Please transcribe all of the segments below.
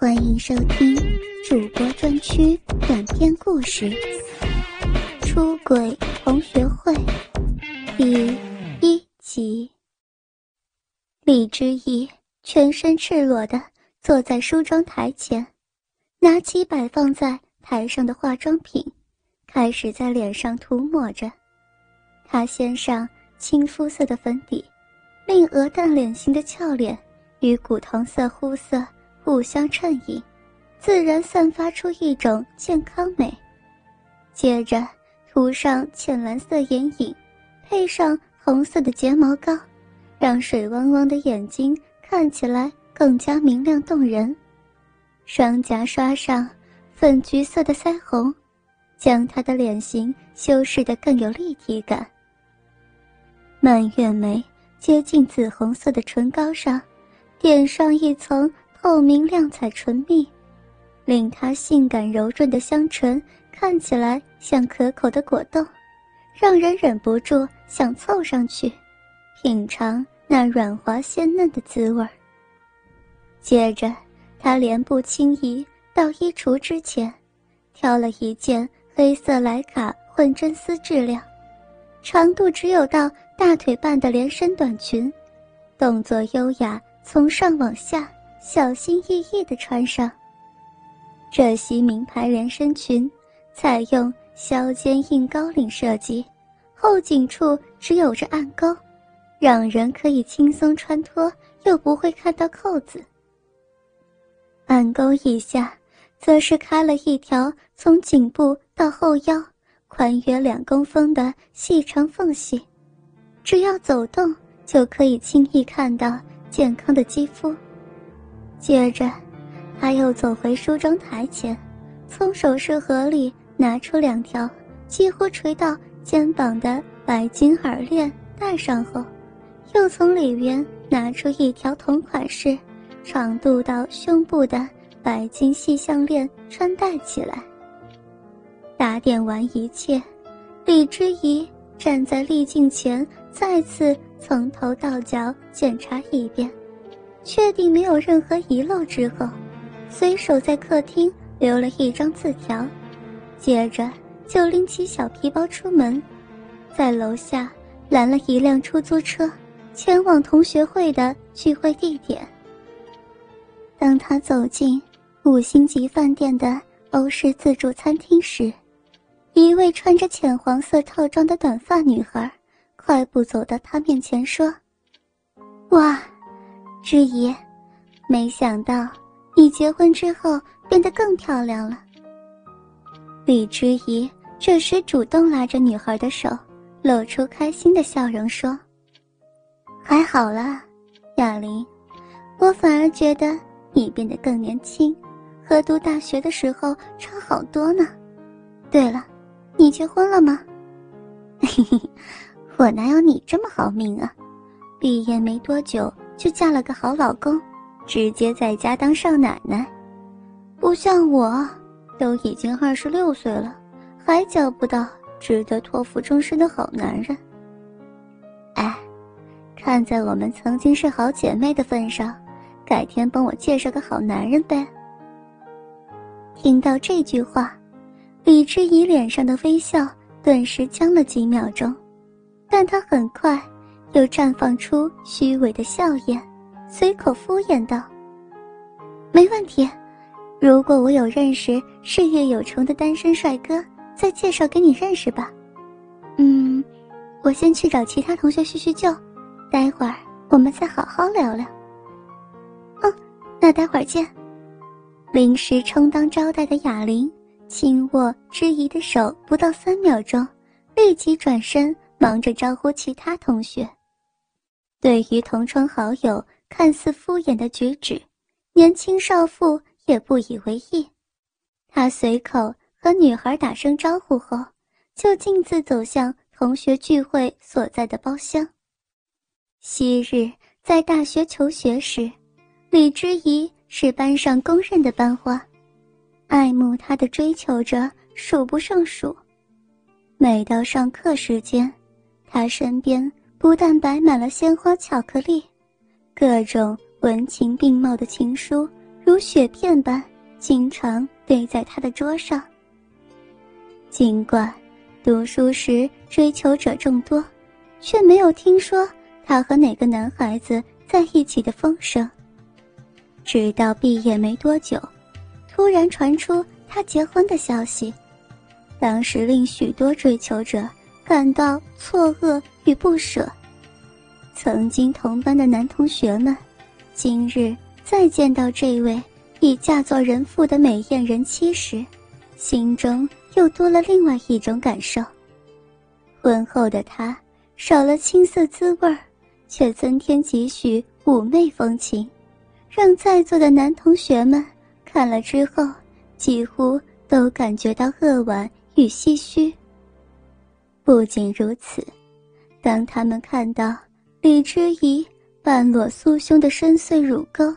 欢迎收听主播专区短篇故事《出轨同学会》第一集。李之意全身赤裸的坐在梳妆台前，拿起摆放在台上的化妆品，开始在脸上涂抹着。她先上青肤色的粉底，令鹅蛋脸型的俏脸与古铜色肤色。互相衬映，自然散发出一种健康美。接着涂上浅蓝色眼影，配上红色的睫毛膏，让水汪汪的眼睛看起来更加明亮动人。双颊刷上粉橘色的腮红，将她的脸型修饰得更有立体感。满月眉接近紫红色的唇膏上，点上一层。透明亮彩唇蜜，令她性感柔润的香唇看起来像可口的果冻，让人忍不住想凑上去，品尝那软滑鲜嫩的滋味。接着，她连步轻移到衣橱之前，挑了一件黑色莱卡混真丝质量、长度只有到大腿半的连身短裙，动作优雅，从上往下。小心翼翼地穿上。这袭名牌连身裙，采用削肩硬高领设计，后颈处只有着暗沟，让人可以轻松穿脱，又不会看到扣子。暗沟以下，则是开了一条从颈部到后腰，宽约两公分的细长缝隙，只要走动，就可以轻易看到健康的肌肤。接着，他又走回梳妆台前，从首饰盒里拿出两条几乎垂到肩膀的白金耳链，戴上后，又从里边拿出一条同款式、长度到胸部的白金细项链，穿戴起来。打点完一切，李之仪站在丽镜前，再次从头到脚检查一遍。确定没有任何遗漏之后，随手在客厅留了一张字条，接着就拎起小皮包出门，在楼下拦了一辆出租车，前往同学会的聚会地点。当他走进五星级饭店的欧式自助餐厅时，一位穿着浅黄色套装的短发女孩快步走到他面前说：“哇！”之怡，没想到你结婚之后变得更漂亮了。李之怡这时主动拉着女孩的手，露出开心的笑容说：“还好啦，雅玲，我反而觉得你变得更年轻，和读大学的时候差好多呢。对了，你结婚了吗？嘿嘿，我哪有你这么好命啊？毕业没多久。”就嫁了个好老公，直接在家当少奶奶，不像我，都已经二十六岁了，还交不到值得托付终身的好男人。哎，看在我们曾经是好姐妹的份上，改天帮我介绍个好男人呗。听到这句话，李知怡脸上的微笑顿时僵了几秒钟，但她很快。又绽放出虚伪的笑颜，随口敷衍道：“没问题，如果我有认识事业有成的单身帅哥，再介绍给你认识吧。嗯，我先去找其他同学叙叙旧，待会儿我们再好好聊聊。嗯，那待会儿见。”临时充当招待的哑铃轻握知怡的手，不到三秒钟，立即转身忙着招呼其他同学。对于同窗好友看似敷衍的举止，年轻少妇也不以为意。他随口和女孩打声招呼后，就径自走向同学聚会所在的包厢。昔日在大学求学时，李之仪是班上公认的班花，爱慕她的追求者数不胜数。每到上课时间，他身边。不但摆满了鲜花、巧克力，各种文情并茂的情书如雪片般经常堆在他的桌上。尽管读书时追求者众多，却没有听说他和哪个男孩子在一起的风声。直到毕业没多久，突然传出他结婚的消息，当时令许多追求者感到错愕与不舍。曾经同班的男同学们，今日。再见到这位已嫁作人妇的美艳人妻时，心中又多了另外一种感受。婚后的她少了青涩滋味儿，却增添几许妩媚风情，让在座的男同学们看了之后几乎都感觉到扼腕与唏嘘。不仅如此，当他们看到李之仪半裸酥胸的深邃乳沟，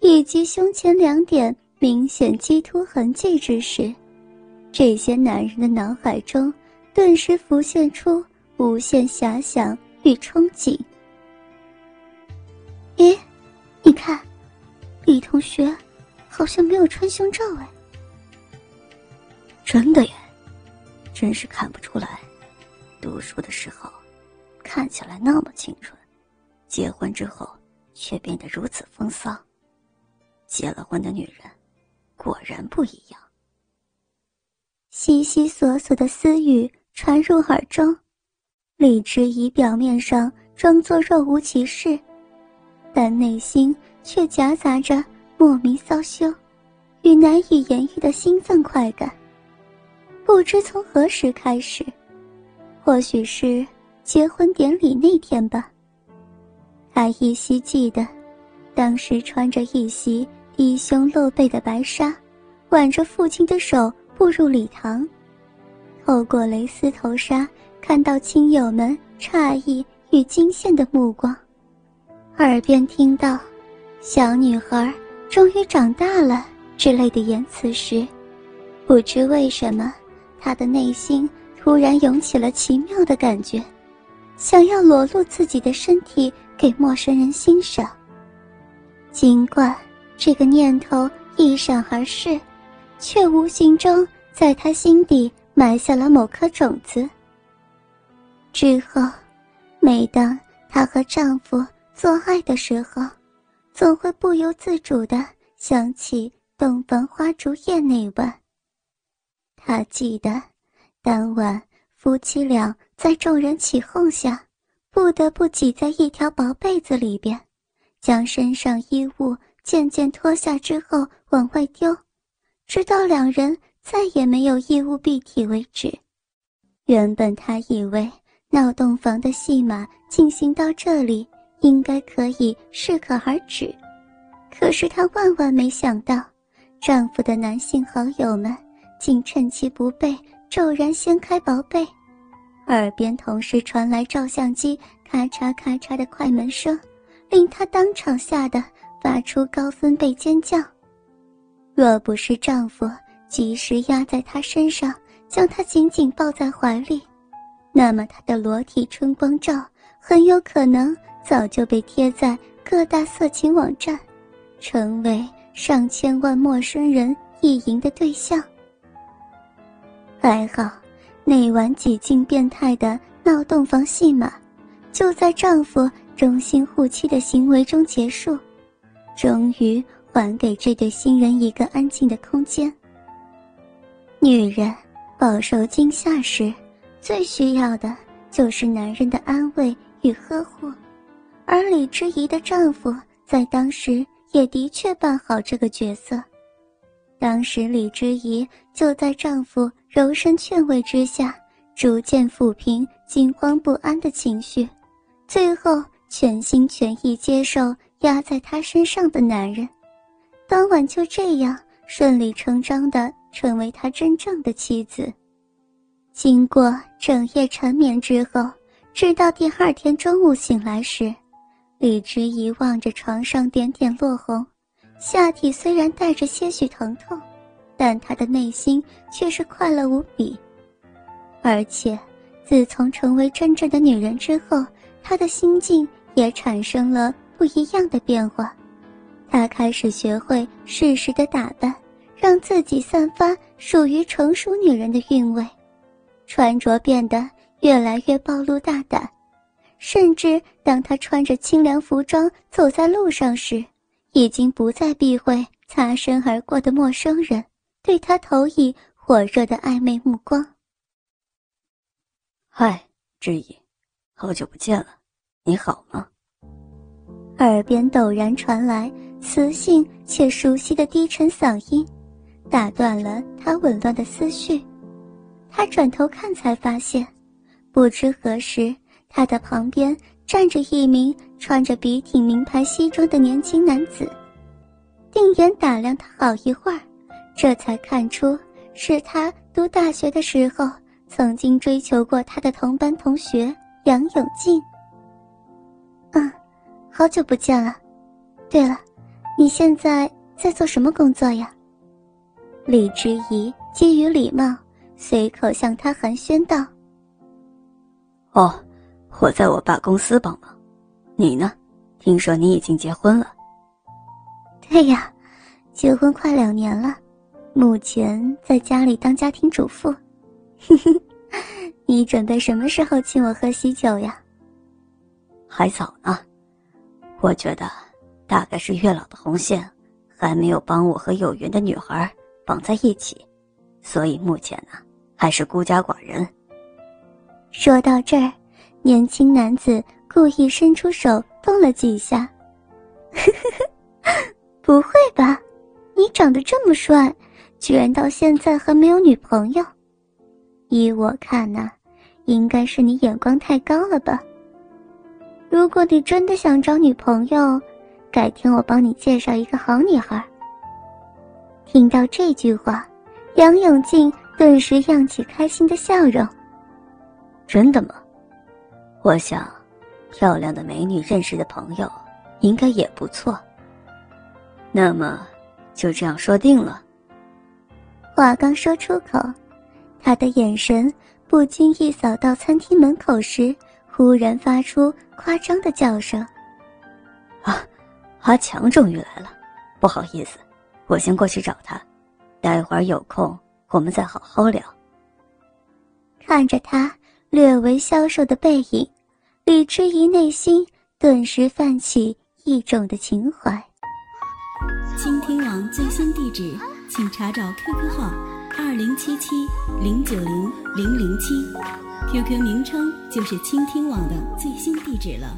以及胸前两点明显激凸痕迹之时，这些男人的脑海中顿时浮现出无限遐想与憧憬。咦，你看，李同学好像没有穿胸罩哎。真的耶，真是看不出来，读书的时候看起来那么清纯，结婚之后却变得如此风骚。结了婚的女人，果然不一样。悉悉索索的私语传入耳中，李之仪表面上装作若无其事，但内心却夹杂着莫名骚羞与难以言喻的兴奋快感。不知从何时开始，或许是结婚典礼那天吧。他依稀记得，当时穿着一袭。低胸露背的白纱，挽着父亲的手步入礼堂，透过蕾丝头纱，看到亲友们诧异与惊羡的目光，耳边听到“小女孩终于长大了”之类的言辞时，不知为什么，他的内心突然涌起了奇妙的感觉，想要裸露自己的身体给陌生人欣赏，尽管。这个念头一闪而逝，却无形中在他心底埋下了某颗种子。之后，每当她和丈夫做爱的时候，总会不由自主地想起《洞房花烛夜》那晚。她记得，当晚夫妻俩在众人起哄下，不得不挤在一条薄被子里边，将身上衣物。渐渐脱下之后往外丢，直到两人再也没有衣物蔽体为止。原本他以为闹洞房的戏码进行到这里应该可以适可而止，可是她万万没想到，丈夫的男性好友们竟趁其不备，骤然掀开薄被，耳边同时传来照相机咔嚓咔嚓的快门声，令她当场吓得。发出高分贝尖叫。若不是丈夫及时压在她身上，将她紧紧抱在怀里，那么她的裸体春光照很有可能早就被贴在各大色情网站，成为上千万陌生人意淫的对象。还好，那晚几近变态的闹洞房戏码，就在丈夫忠心护妻的行为中结束。终于还给这对新人一个安静的空间。女人饱受惊吓时，最需要的就是男人的安慰与呵护，而李之仪的丈夫在当时也的确扮好这个角色。当时李之仪就在丈夫柔声劝慰之下，逐渐抚平惊慌不安的情绪，最后全心全意接受。压在他身上的男人，当晚就这样顺理成章地成为他真正的妻子。经过整夜缠绵之后，直到第二天中午醒来时，李直仪望着床上点点落红，下体虽然带着些许疼痛，但她的内心却是快乐无比。而且，自从成为真正的女人之后，她的心境也产生了。不一样的变化，他开始学会适时的打扮，让自己散发属于成熟女人的韵味，穿着变得越来越暴露大胆，甚至当他穿着清凉服装走在路上时，已经不再避讳擦身而过的陌生人对他投以火热的暧昧目光。嗨，知怡，好久不见了，你好吗？耳边陡然传来磁性且熟悉的低沉嗓音，打断了他紊乱的思绪。他转头看，才发现，不知何时，他的旁边站着一名穿着笔挺名牌西装的年轻男子。定眼打量他好一会儿，这才看出是他读大学的时候。曾经追求过他的同班同学杨永静。嗯，好久不见了。对了，你现在在做什么工作呀？李之仪基于礼貌，随口向他寒暄道：“哦，我在我爸公司帮忙。你呢？听说你已经结婚了。”对呀，结婚快两年了，目前在家里当家庭主妇。你准备什么时候请我喝喜酒呀？还早呢，我觉得大概是月老的红线还没有帮我和有缘的女孩绑在一起，所以目前呢还是孤家寡人。说到这儿，年轻男子故意伸出手动了几下。不会吧，你长得这么帅，居然到现在还没有女朋友？依我看呐，应该是你眼光太高了吧。如果你真的想找女朋友，改天我帮你介绍一个好女孩。听到这句话，杨永静顿时漾起开心的笑容。真的吗？我想，漂亮的美女认识的朋友，应该也不错。那么，就这样说定了。话刚说出口。他的眼神不经意扫到餐厅门口时，忽然发出夸张的叫声：“啊，阿强终于来了！不好意思，我先过去找他，待会儿有空我们再好好聊。”看着他略微消瘦的背影，李知怡内心顿时泛起一种的情怀。倾听网最新地址，请查找 QQ 号。二零七七零九零零零七，QQ 名称就是倾听网的最新地址了。